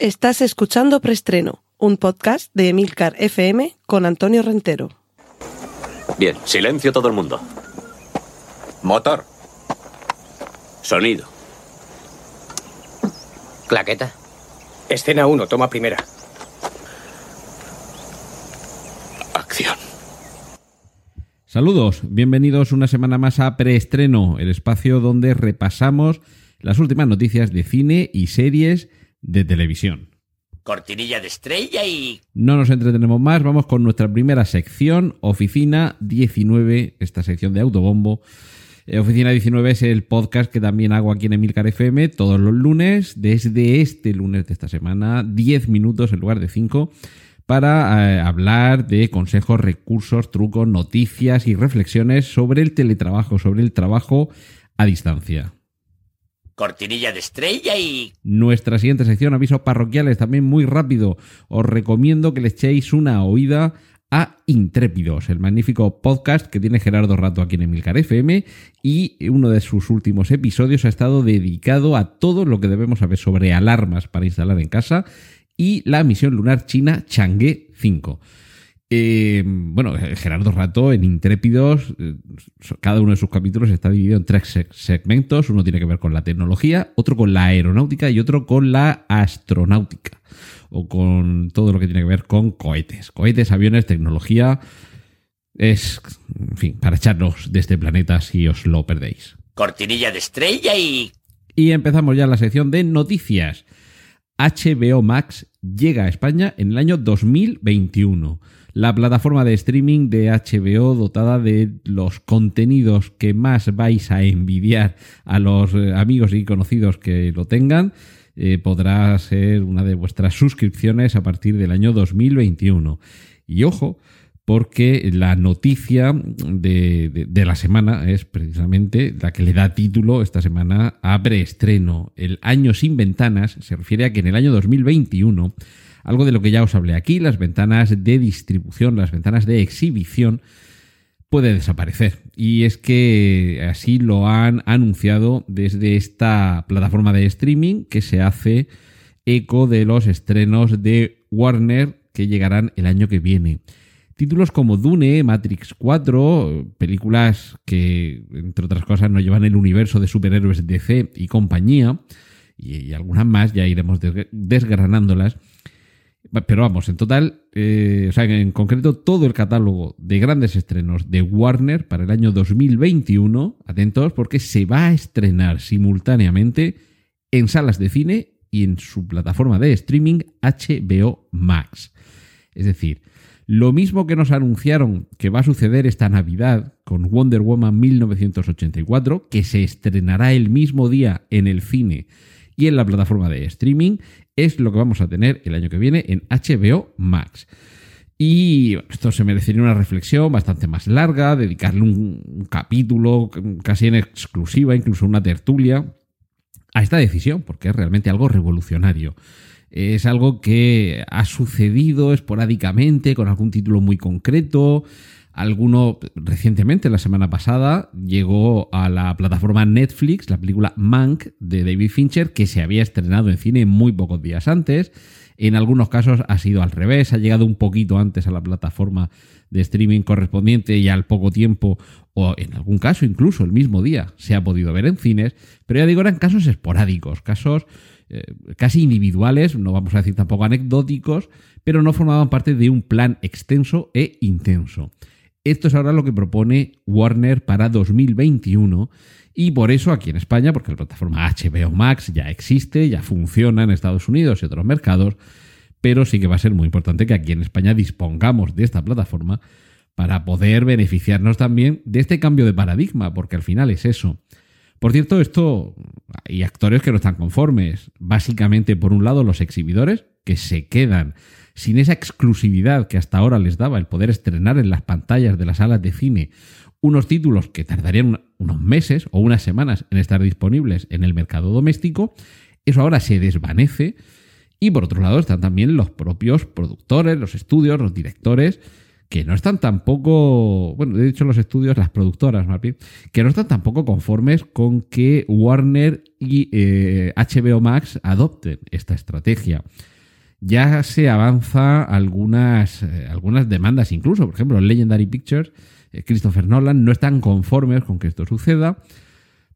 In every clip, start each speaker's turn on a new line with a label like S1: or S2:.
S1: Estás escuchando Preestreno, un podcast de Emilcar FM con Antonio Rentero.
S2: Bien, silencio todo el mundo. Motor. Sonido.
S3: Claqueta.
S4: Escena 1, toma primera.
S2: Acción.
S5: Saludos, bienvenidos una semana más a Preestreno, el espacio donde repasamos las últimas noticias de cine y series de televisión.
S3: Cortinilla de estrella y...
S5: No nos entretenemos más, vamos con nuestra primera sección, Oficina 19, esta sección de autobombo. Eh, Oficina 19 es el podcast que también hago aquí en Emilcar FM todos los lunes, desde este lunes de esta semana, 10 minutos en lugar de 5, para eh, hablar de consejos, recursos, trucos, noticias y reflexiones sobre el teletrabajo, sobre el trabajo a distancia.
S3: Cortinilla de estrella y...
S5: Nuestra siguiente sección, avisos parroquiales, también muy rápido. Os recomiendo que le echéis una oída a Intrépidos, el magnífico podcast que tiene Gerardo Rato aquí en Emilcar FM y uno de sus últimos episodios ha estado dedicado a todo lo que debemos saber sobre alarmas para instalar en casa y la misión lunar china Chang'e 5. Eh, bueno, Gerardo Rato en Intrépidos, eh, cada uno de sus capítulos está dividido en tres seg- segmentos. Uno tiene que ver con la tecnología, otro con la aeronáutica y otro con la astronáutica. O con todo lo que tiene que ver con cohetes. Cohetes, aviones, tecnología. Es, en fin, para echarnos de este planeta si os lo perdéis.
S3: Cortinilla de estrella y...
S5: Y empezamos ya la sección de noticias. HBO Max llega a España en el año 2021. La plataforma de streaming de HBO dotada de los contenidos que más vais a envidiar a los eh, amigos y conocidos que lo tengan. eh, podrá ser una de vuestras suscripciones a partir del año 2021. Y ojo, porque la noticia de, de- la semana es precisamente la que le da título esta semana a preestreno. El año sin ventanas se refiere a que en el año 2021, algo de lo que ya os hablé aquí, las ventanas de distribución, las ventanas de exhibición, puede desaparecer. Y es que así lo han anunciado desde esta plataforma de streaming que se hace eco de los estrenos de Warner que llegarán el año que viene. Títulos como Dune, Matrix 4, películas que, entre otras cosas, nos llevan el universo de superhéroes DC y compañía, y, algunas más, ya iremos desg- desgranándolas. Pero vamos, en total, eh, o sea, en concreto, todo el catálogo de grandes estrenos de Warner para el año 2021, atentos, porque se va a estrenar simultáneamente en salas de cine y en su plataforma de streaming HBO Max. Es decir, lo mismo que nos anunciaron que va a suceder esta Navidad con Wonder Woman 1984, que se estrenará el mismo día en el cine y en la plataforma de streaming, es lo que vamos a tener el año que viene en HBO Max. Y esto se merecería una reflexión bastante más larga, dedicarle un capítulo casi en exclusiva, incluso una tertulia, a esta decisión, porque es realmente algo revolucionario. Es algo que ha sucedido esporádicamente con algún título muy concreto. Alguno recientemente, la semana pasada, llegó a la plataforma Netflix la película Mank de David Fincher, que se había estrenado en cine muy pocos días antes. En algunos casos ha sido al revés, ha llegado un poquito antes a la plataforma de streaming correspondiente y al poco tiempo, o en algún caso incluso el mismo día, se ha podido ver en cines. Pero ya digo, eran casos esporádicos, casos casi individuales, no vamos a decir tampoco anecdóticos, pero no formaban parte de un plan extenso e intenso. Esto es ahora lo que propone Warner para 2021 y por eso aquí en España, porque la plataforma HBO Max ya existe, ya funciona en Estados Unidos y otros mercados, pero sí que va a ser muy importante que aquí en España dispongamos de esta plataforma para poder beneficiarnos también de este cambio de paradigma, porque al final es eso. Por cierto, esto hay actores que no están conformes. Básicamente, por un lado, los exhibidores, que se quedan sin esa exclusividad que hasta ahora les daba el poder estrenar en las pantallas de las salas de cine unos títulos que tardarían unos meses o unas semanas en estar disponibles en el mercado doméstico. Eso ahora se desvanece. Y por otro lado están también los propios productores, los estudios, los directores, que no están tampoco, bueno, he dicho los estudios, las productoras más bien, que no están tampoco conformes con que Warner y HBO Max adopten esta estrategia. Ya se avanza algunas, algunas demandas, incluso, por ejemplo, Legendary Pictures, Christopher Nolan, no están conformes con que esto suceda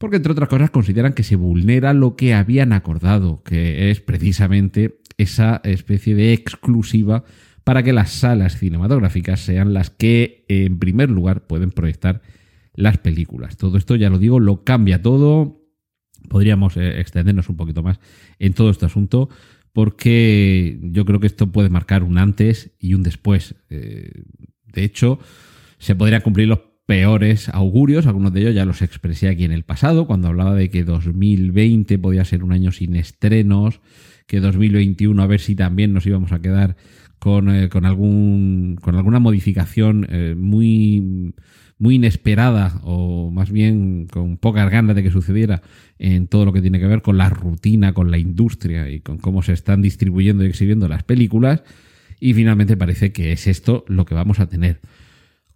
S5: porque entre otras cosas consideran que se vulnera lo que habían acordado, que es precisamente esa especie de exclusiva para que las salas cinematográficas sean las que en primer lugar pueden proyectar las películas. Todo esto, ya lo digo, lo cambia todo. Podríamos eh, extendernos un poquito más en todo este asunto porque yo creo que esto puede marcar un antes y un después. Eh, de hecho, se podrían cumplir los peores augurios, algunos de ellos ya los expresé aquí en el pasado, cuando hablaba de que 2020 podía ser un año sin estrenos, que 2021 a ver si también nos íbamos a quedar con, eh, algún, con alguna modificación eh, muy, muy inesperada o más bien con pocas ganas de que sucediera en todo lo que tiene que ver con la rutina, con la industria y con cómo se están distribuyendo y exhibiendo las películas. Y finalmente parece que es esto lo que vamos a tener.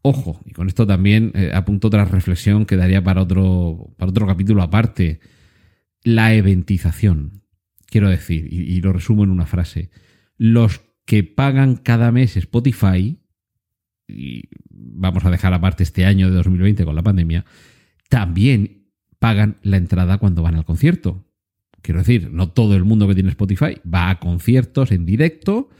S5: Ojo, y con esto también eh, apunto otra reflexión que daría para otro, para otro capítulo aparte. La eventización. Quiero decir, y, lo resumo en una frase. Los que pagan cada mes Spotify, y vamos a dejar aparte este año de 2020 con la pandemia, también pagan la entrada cuando van al concierto. Quiero decir, no todo el mundo que tiene Spotify va a conciertos en directo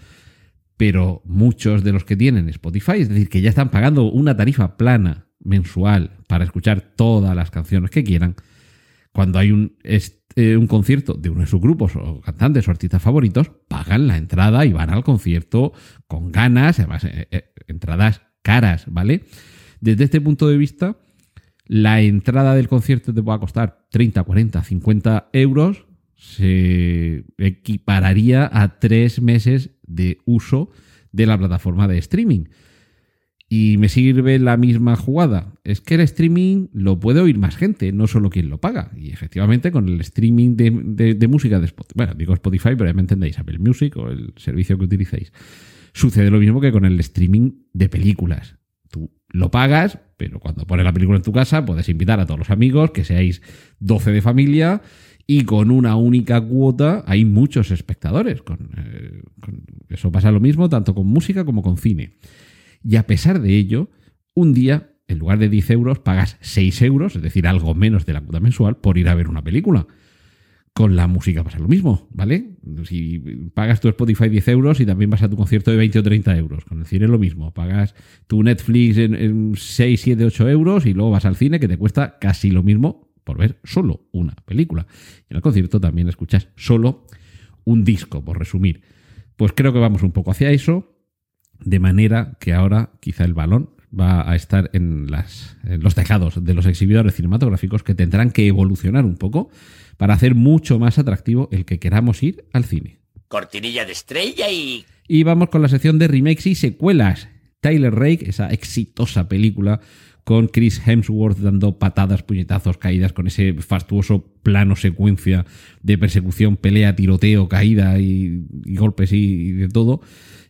S5: pero muchos de los que tienen Spotify, es decir, que ya están pagando una tarifa plana mensual para escuchar todas las canciones que quieran, cuando hay un, eh, un concierto de uno de sus grupos o cantantes o artistas favoritos, pagan la entrada y van al concierto con ganas, además, eh, eh, entradas caras, ¿vale? Desde este punto de vista, la entrada del concierto te va a costar 30, 40, 50 euros, se equipararía a tres meses de uso de la plataforma de streaming. Y me sirve la misma jugada. Es que el streaming lo puede oír más gente, no solo quien lo paga. Y efectivamente, con el streaming de, música de Spotify, bueno, digo Spotify, pero ya me entendéis, Apple Music o el servicio que utilicéis, sucede lo mismo que con el streaming de películas. Tú lo pagas, pero cuando pones la película en tu casa, puedes invitar a todos los amigos, que seáis 12 de familia, y con una única cuota hay muchos espectadores. Eh, eso pasa lo mismo tanto con música como con cine. Y a pesar de ello, un día, en lugar de 10 euros, pagas 6 euros, es decir, algo menos de la cuota mensual, por ir a ver una película. Con la música pasa lo mismo, ¿vale? Si pagas tu Spotify 10 euros y también vas a tu concierto de 20 o 30 euros. Con el cine lo mismo. Pagas tu Netflix en, en 6, 7, 8 euros y luego vas al cine que te cuesta casi lo mismo por ver solo una película. Y en el concierto también escuchas solo un disco, por resumir. Pues creo que vamos un poco hacia eso, de manera que ahora quizá el balón va a estar en, las, los tejados de los exhibidores cinematográficos que tendrán que evolucionar un poco para hacer mucho más atractivo el que queramos ir al cine.
S3: Cortinilla de estrella y...
S5: Y vamos con la sección de remakes y secuelas. Tyler Rake, esa exitosa película con Chris Hemsworth dando patadas, puñetazos, caídas, con ese fastuoso plano secuencia de persecución, pelea, tiroteo, caída y, golpes y, de todo.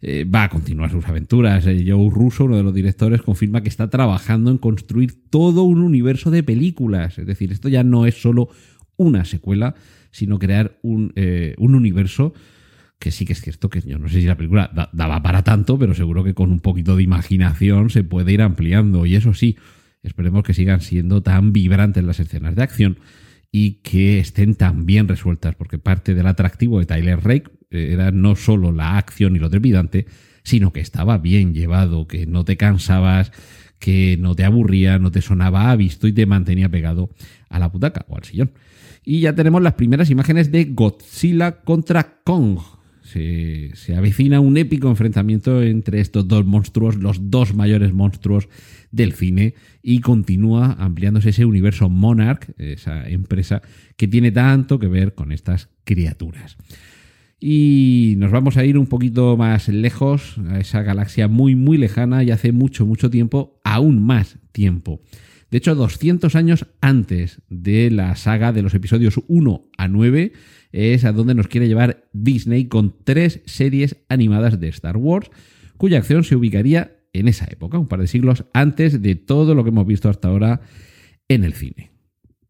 S5: Eh, va a continuar sus aventuras. Eh, Joe Russo, uno de los directores, confirma que está trabajando en construir todo un universo de películas. Es decir, esto ya no es solo una secuela, sino crear un, eh, un universo que sí que es cierto que yo no sé si la película daba para tanto, pero seguro que con un poquito de imaginación se puede ir ampliando. Y eso sí, esperemos que sigan siendo tan vibrantes las escenas de acción y que estén tan bien resueltas, porque parte del atractivo de Tyler Rake eh, era no solo la acción y lo trepidante, sino que estaba bien llevado, que no te cansabas, que no te aburría, no te sonaba a visto y te mantenía pegado a la butaca o al sillón. Y ya tenemos las primeras imágenes de Godzilla contra Kong, se, avecina un épico enfrentamiento entre estos dos monstruos, los dos mayores monstruos del cine, y continúa ampliándose ese universo Monarch, esa empresa que tiene tanto que ver con estas criaturas. Y nos vamos a ir un poquito más lejos, a esa galaxia muy, muy lejana y hace mucho, mucho tiempo, aún más tiempo. De hecho, 200 años antes de la saga de los episodios 1 a 9, es a donde nos quiere llevar Disney con tres series animadas de Star Wars, cuya acción se ubicaría en esa época, un par de siglos antes de todo lo que hemos visto hasta ahora en el cine.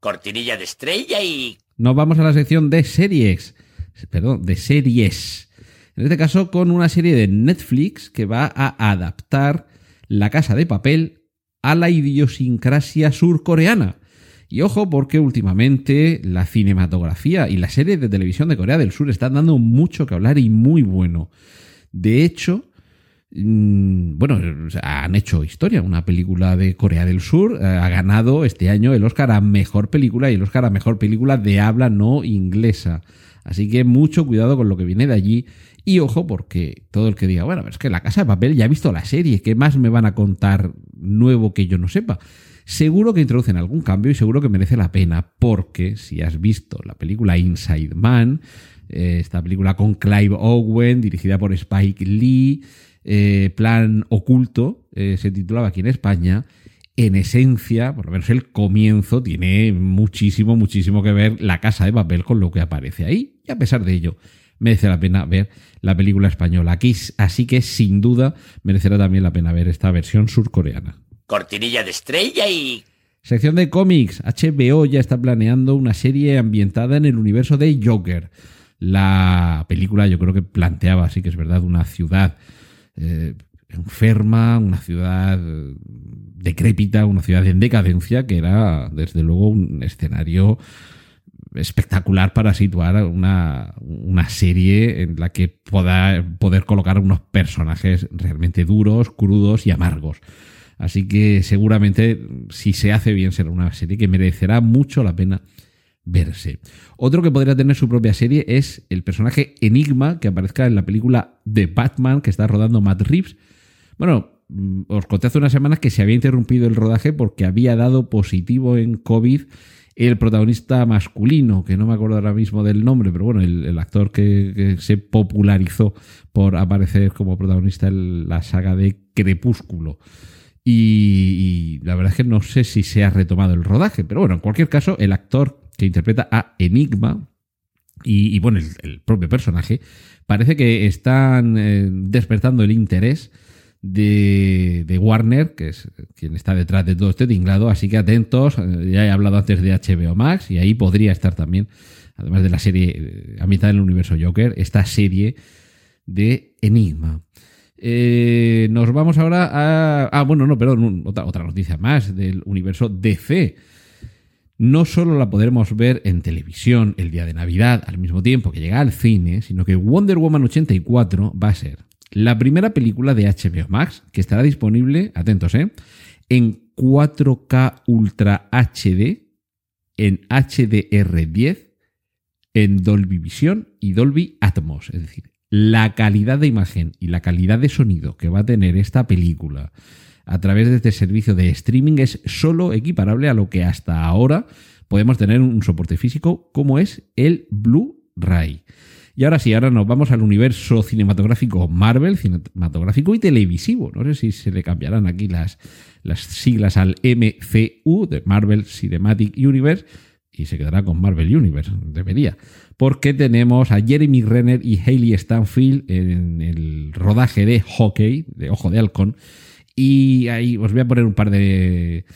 S3: Cortinilla de estrella y...
S5: Nos vamos a la sección de series. Perdón, de series. En este caso con una serie de Netflix que va a adaptar La Casa de Papel a la idiosincrasia surcoreana. Y ojo porque últimamente la cinematografía y las series de televisión de Corea del Sur están dando mucho que hablar y muy bueno. De hecho, bueno, han hecho historia. Una película de Corea del Sur eh, ha ganado este año el Oscar a Mejor Película y el Oscar a Mejor Película de habla no inglesa. Así que mucho cuidado con lo que viene de allí. Y ojo, porque todo el que diga, bueno, es que la casa de papel ya ha visto la serie, ¿qué más me van a contar nuevo que yo no sepa? Seguro que introducen algún cambio y seguro que merece la pena, porque si has visto la película Inside Man, eh, esta película con Clive Owen, dirigida por Spike Lee, eh, Plan Oculto, eh, se titulaba aquí en España, en esencia, por lo menos el comienzo, tiene muchísimo, muchísimo que ver la casa de papel con lo que aparece ahí. Y a pesar de ello, merece la pena ver la película española. Aquí, así que sin duda merecerá también la pena ver esta versión surcoreana.
S3: Cortinilla de estrella y...
S5: Sección de cómics. HBO ya está planeando una serie ambientada en el universo de Joker. La película yo creo que planteaba, así que es verdad, una ciudad eh, enferma, una ciudad decrépita, una ciudad en decadencia, que era desde luego un escenario espectacular para situar una, una serie en la que pueda poder colocar unos personajes realmente duros, crudos y amargos. Así que seguramente si se hace bien será una serie que merecerá mucho la pena verse. Otro que podría tener su propia serie es el personaje Enigma que aparezca en la película de Batman que está rodando Matt Reeves. Bueno, mm, os conté hace unas semanas que se había interrumpido el rodaje porque había dado positivo en COVID el protagonista masculino, que no me acuerdo ahora mismo del nombre, pero bueno, el, actor que, se popularizó por aparecer como protagonista en la saga de Crepúsculo. Y, la verdad es que no sé si se ha retomado el rodaje, pero bueno, en cualquier caso, el actor que interpreta a Enigma y, bueno, el, propio personaje, parece que están eh, despertando el interés de, Warner, que es quien está detrás de todo este tinglado. Así que atentos, eh, ya he hablado antes de HBO Max y ahí podría estar también, además de la serie eh, a mitad del universo Joker, esta serie de Enigma. Nos vamos ahora a. Ah, bueno, no, perdón, otra, otra noticia más del universo DC. No solo la podremos ver en televisión el día de Navidad al mismo tiempo que llega al cine, sino que Wonder Woman 84 va a ser la primera película de HBO Max, que estará disponible, atentos, ¿eh? en 4K Ultra HD, en HDR10, en Dolby Vision y Dolby Atmos. Es decir, la calidad de imagen y la calidad de sonido que va a tener esta película a través de este servicio de streaming es solo equiparable a lo que hasta ahora podemos tener un soporte físico como es el Blu-ray. Y ahora sí, ahora nos vamos al universo cinematográfico Marvel, cinematográfico y televisivo. No sé si se le cambiarán aquí las, las siglas al MCU, de Marvel Cinematic Universe, y se quedará con Marvel Universe, debería. Porque tenemos a Jeremy Renner y Hayley Stanfield en el rodaje de Hockey, de Ojo de Halcón, y ahí os voy a poner un par de.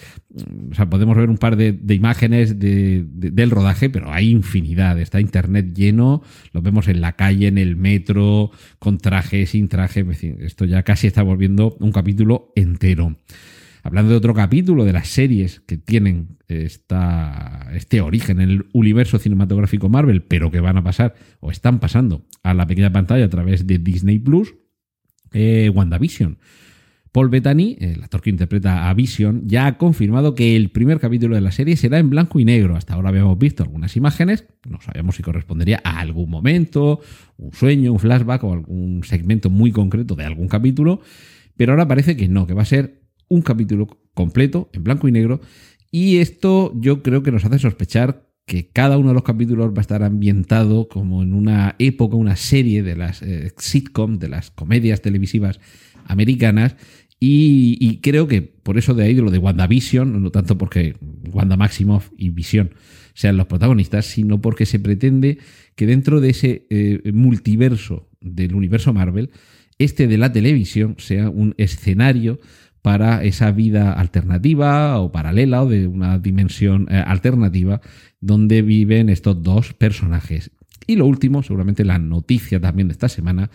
S5: O sea, podemos ver un par de, imágenes del rodaje, pero hay infinidad. Está internet lleno, lo vemos en la calle, en el metro, con traje, sin traje. Esto ya casi está volviendo un capítulo entero. Hablando de otro capítulo de las series que tienen esta, este origen en el universo cinematográfico Marvel, pero que van a pasar o están pasando a la pequeña pantalla a través de Disney Plus, eh, WandaVision Paul Bettany, el actor que interpreta a Vision, ya ha confirmado que el primer capítulo de la serie será en blanco y negro. Hasta ahora habíamos visto algunas imágenes, no sabíamos si correspondería a algún momento, un sueño, un flashback o algún segmento muy concreto de algún capítulo, pero ahora parece que no, que va a ser un capítulo completo en blanco y negro y esto yo creo que nos hace sospechar que cada uno de los capítulos va a estar ambientado como en una época, una serie de las eh, sitcom, de las comedias televisivas americanas, y, creo que por eso de ahí lo de WandaVision, no tanto porque Wanda Maximoff y Vision sean los protagonistas, sino porque se pretende que dentro de ese eh, multiverso del universo Marvel este de la televisión sea un escenario para esa vida alternativa o paralela o de una dimensión eh, alternativa donde viven estos dos personajes. Y lo último, seguramente la noticia también de esta semana,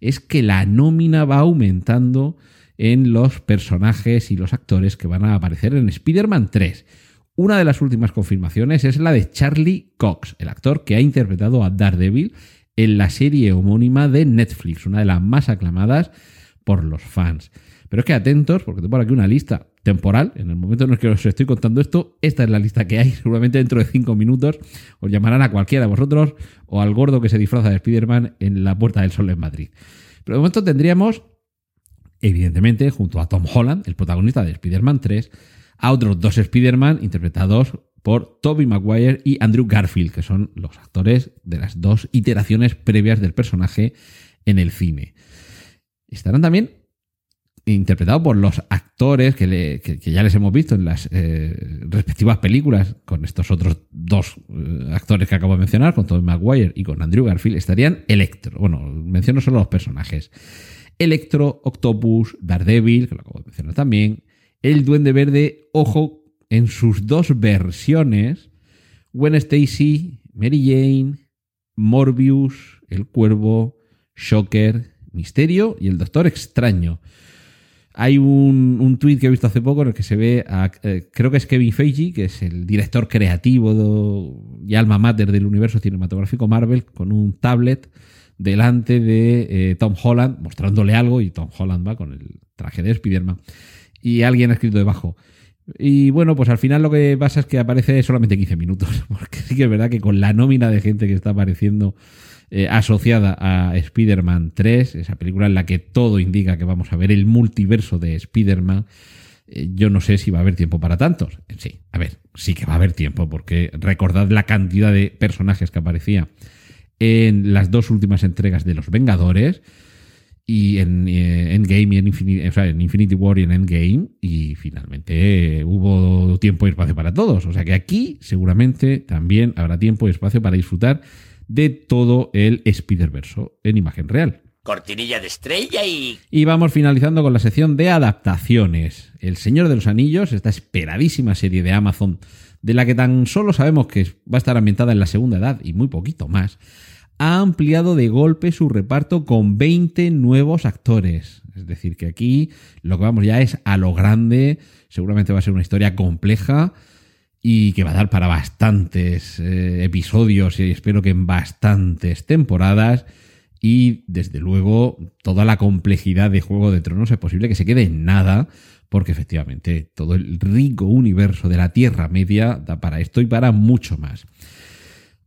S5: es que la nómina va aumentando en los personajes y los actores que van a aparecer en Spider-Man 3. Una de las últimas confirmaciones es la de Charlie Cox, el actor que ha interpretado a Daredevil en la serie homónima de Netflix, una de las más aclamadas por los fans. Pero es que atentos, porque tengo aquí una lista temporal. En el momento en el que os estoy contando esto, esta es la lista que hay. Seguramente dentro de cinco minutos os llamarán a cualquiera de vosotros o al gordo que se disfraza de Spider-Man en la Puerta del Sol en Madrid. Pero de momento tendríamos, evidentemente, junto a Tom Holland, el protagonista de Spider-Man 3, a otros dos Spider-Man interpretados por Tobey Maguire y Andrew Garfield, que son los actores de las dos iteraciones previas del personaje en el cine. Estarán también interpretados por los actores que, ya les hemos visto en las eh, respectivas películas con estos otros dos eh, actores que acabo de mencionar, con Tobey Maguire y con Andrew Garfield, estarían Electro. Bueno, menciono solo los personajes. Electro, Octopus, Daredevil, que lo acabo de mencionar también, el Duende Verde, ojo, en sus dos versiones, Gwen Stacy, Mary Jane, Morbius, El Cuervo, Shocker, Misterio y el Doctor Extraño. Hay un, un tuit que he visto hace poco en el que se ve a, eh, creo que es Kevin Feige, que es el director creativo y alma mater del universo cinematográfico Marvel, con un tablet delante de eh, Tom Holland, mostrándole algo, y Tom Holland va con el traje de Spider-Man. Y alguien ha escrito debajo. Y bueno, pues al final lo que pasa es que aparece solamente 15 minutos, porque sí que es verdad que con la nómina de gente que está apareciendo eh, asociada a Spider-Man 3, esa película en la que todo indica que vamos a ver el multiverso de Spider-Man. Eh, yo no sé si va a haber tiempo para tantos. Sí, a ver, sí que va a haber tiempo, porque recordad la cantidad de personajes que aparecía en las dos últimas entregas de Los Vengadores y en eh, Endgame y en Infinity, en Infinity War y en Endgame y finalmente hubo tiempo y espacio para todos. O sea que aquí seguramente también habrá tiempo y espacio para disfrutar de todo el Spider-Verse en imagen real.
S3: Cortinilla de estrella y...
S5: Y vamos finalizando con la sección de adaptaciones. El Señor de los Anillos, esta esperadísima serie de Amazon, de la que tan solo sabemos que va a estar ambientada en la segunda edad y muy poquito más, ha ampliado de golpe su reparto con 20 nuevos actores. Es decir, que aquí lo que vamos ya es a lo grande, seguramente va a ser una historia compleja y que va a dar para bastantes eh, episodios y espero que en bastantes temporadas. Y desde luego, toda la complejidad de Juego de Tronos es posible que se quede en nada, porque efectivamente todo el rico universo de la Tierra Media da para esto y para mucho más.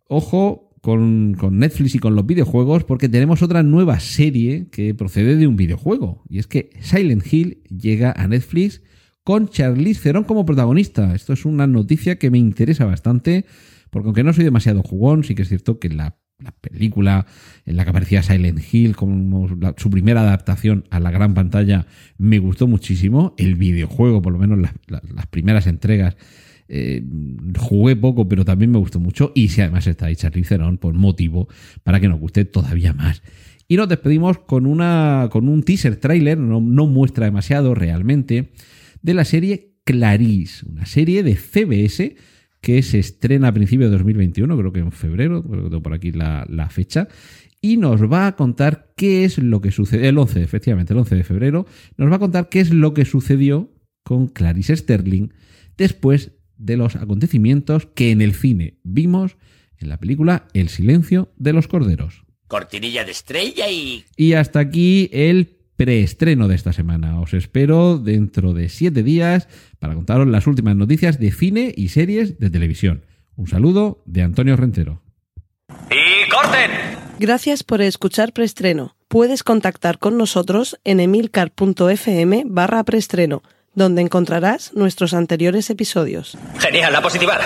S5: Ojo con, con, Netflix y con los videojuegos, porque tenemos otra nueva serie que procede de un videojuego. Y es que Silent Hill llega a Netflix con Charlize Theron como protagonista. Esto es una noticia que me interesa bastante, porque aunque no soy demasiado jugón, sí que es cierto que la, película en la que aparecía Silent Hill como su primera adaptación a la gran pantalla me gustó muchísimo. El videojuego, por lo menos las primeras entregas, eh, jugué poco, pero también me gustó mucho. Y si además está ahí Charlize Theron, por motivo para que nos guste todavía más. Y nos despedimos con, una, con un teaser trailer, no, no muestra demasiado realmente de la serie Clarice, una serie de CBS que se estrena a principios de 2021, creo que en febrero, creo que tengo por aquí la, fecha, y nos va a contar qué es lo que sucede, el 11, efectivamente, el 11 de febrero, nos va a contar qué es lo que sucedió con Clarice Sterling después de los acontecimientos que en el cine vimos en la película El silencio de los corderos.
S3: Cortinilla de estrella y...
S5: Y hasta aquí el preestreno de esta semana. Os espero dentro de siete días para contaros las últimas noticias de cine y series de televisión. Un saludo de Antonio Rentero.
S3: ¡Y corten!
S1: Gracias por escuchar preestreno. Puedes contactar con nosotros en emilcar.fm barra preestreno, donde encontrarás nuestros anteriores episodios.
S3: Genial, la positiva.